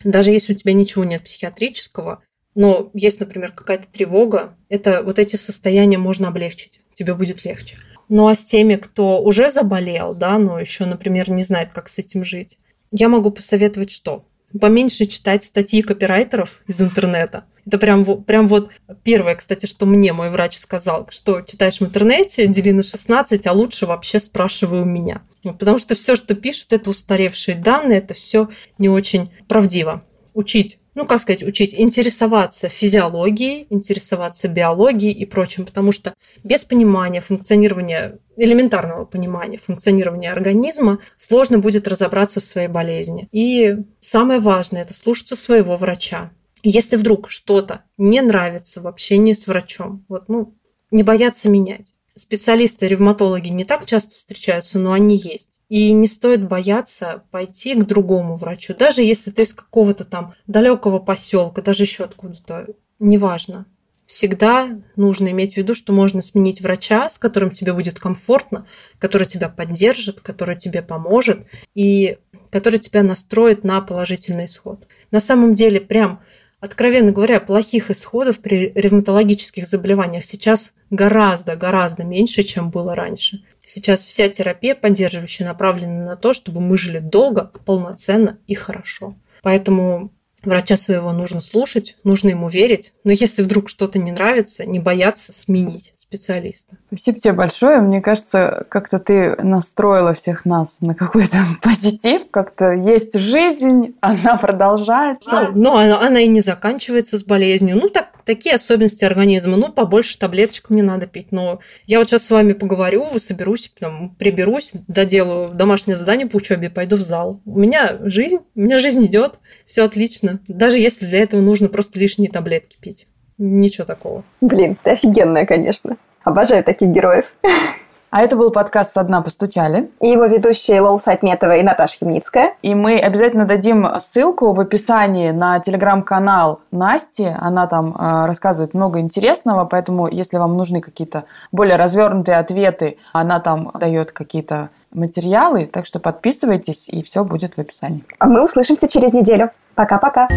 даже если у тебя ничего нет психиатрического, но есть, например, какая-то тревога, это вот эти состояния можно облегчить, тебе будет легче. Ну а с теми, кто уже заболел, да, но еще, например, не знает, как с этим жить, я могу посоветовать что? Поменьше читать статьи копирайтеров из интернета. Это прям, прям вот первое, кстати, что мне мой врач сказал, что читаешь в интернете, дели на 16, а лучше вообще спрашивай у меня. Потому что все, что пишут, это устаревшие данные, это все не очень правдиво. Учить ну, как сказать, учить, интересоваться физиологией, интересоваться биологией и прочим, потому что без понимания функционирования, элементарного понимания функционирования организма сложно будет разобраться в своей болезни. И самое важное – это слушаться своего врача. Если вдруг что-то не нравится в общении с врачом, вот, ну, не бояться менять специалисты, ревматологи не так часто встречаются, но они есть. И не стоит бояться пойти к другому врачу, даже если ты из какого-то там далекого поселка, даже еще откуда-то, неважно. Всегда нужно иметь в виду, что можно сменить врача, с которым тебе будет комфортно, который тебя поддержит, который тебе поможет и который тебя настроит на положительный исход. На самом деле, прям откровенно говоря, плохих исходов при ревматологических заболеваниях сейчас гораздо-гораздо меньше, чем было раньше. Сейчас вся терапия поддерживающая направлена на то, чтобы мы жили долго, полноценно и хорошо. Поэтому Врача своего нужно слушать, нужно ему верить. Но если вдруг что-то не нравится, не бояться сменить специалиста. Спасибо тебе большое. Мне кажется, как-то ты настроила всех нас на какой-то позитив. Как-то есть жизнь, она продолжается. Но она, она и не заканчивается с болезнью. Ну, так, такие особенности организма. Ну, побольше таблеточек мне надо пить. Но я вот сейчас с вами поговорю, соберусь, там, приберусь, доделаю домашнее задание по учебе, пойду в зал. У меня жизнь, у меня жизнь идет, все отлично. Даже если для этого нужно просто лишние таблетки пить. Ничего такого. Блин, ты офигенная, конечно. Обожаю таких героев. А это был подкаст «Со дна постучали». И его ведущие Лол Сайтметова и Наташа Химницкая. И мы обязательно дадим ссылку в описании на телеграм-канал Насти. Она там э, рассказывает много интересного, поэтому если вам нужны какие-то более развернутые ответы, она там дает какие-то материалы. Так что подписывайтесь, и все будет в описании. А мы услышимся через неделю. Пока-пока.